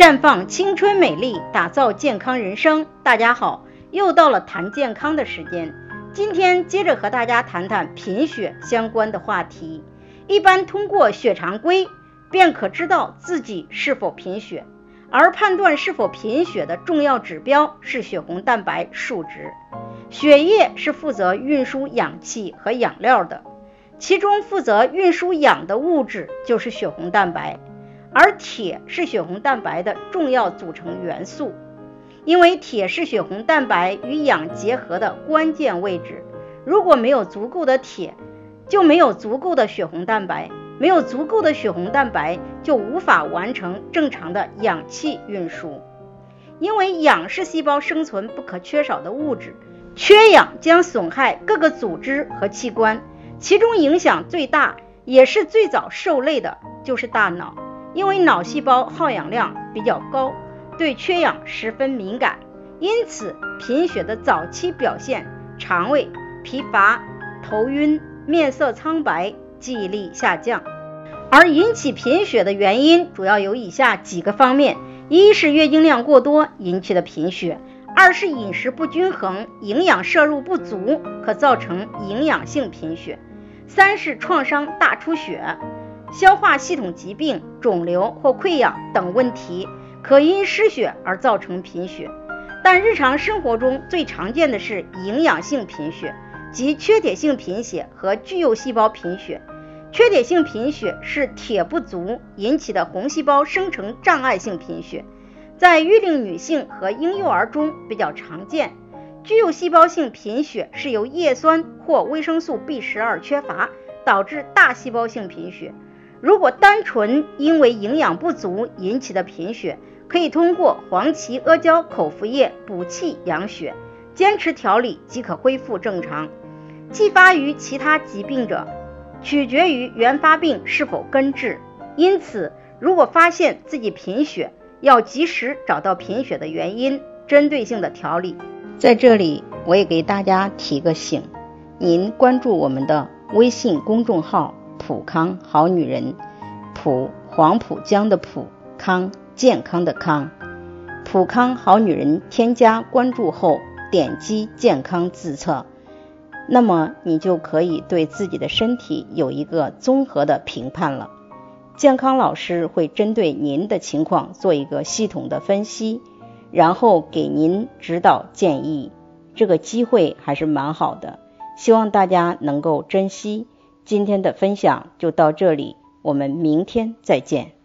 绽放青春美丽，打造健康人生。大家好，又到了谈健康的时间。今天接着和大家谈谈贫血相关的话题。一般通过血常规便可知道自己是否贫血，而判断是否贫血的重要指标是血红蛋白数值。血液是负责运输氧气和养料的。其中负责运输氧的物质就是血红蛋白，而铁是血红蛋白的重要组成元素。因为铁是血红蛋白与氧结合的关键位置，如果没有足够的铁，就没有足够的血红蛋白，没有足够的血红蛋白就无法完成正常的氧气运输。因为氧是细胞生存不可缺少的物质，缺氧将损害各个组织和器官。其中影响最大，也是最早受累的，就是大脑，因为脑细胞耗氧量比较高，对缺氧十分敏感，因此贫血的早期表现，肠胃疲乏、头晕、面色苍白、记忆力下降。而引起贫血的原因主要有以下几个方面：一是月经量过多引起的贫血；二是饮食不均衡、营养摄入不足，可造成营养性贫血。三是创伤大出血、消化系统疾病、肿瘤或溃疡等问题，可因失血而造成贫血。但日常生活中最常见的是营养性贫血，即缺铁性贫血和巨幼细胞贫血。缺铁性贫血是铁不足引起的红细胞生成障碍性贫血，在育龄女性和婴幼儿中比较常见。巨幼细胞性贫血是由叶酸或维生素 B 十二缺乏导致大细胞性贫血。如果单纯因为营养不足引起的贫血，可以通过黄芪阿胶口服液补气养血，坚持调理即可恢复正常。继发于其他疾病者，取决于原发病是否根治。因此，如果发现自己贫血，要及时找到贫血的原因，针对性的调理。在这里，我也给大家提个醒：您关注我们的微信公众号“普康好女人”，普黄浦江的普康健康的康，普康好女人添加关注后，点击健康自测，那么你就可以对自己的身体有一个综合的评判了。健康老师会针对您的情况做一个系统的分析。然后给您指导建议，这个机会还是蛮好的，希望大家能够珍惜。今天的分享就到这里，我们明天再见。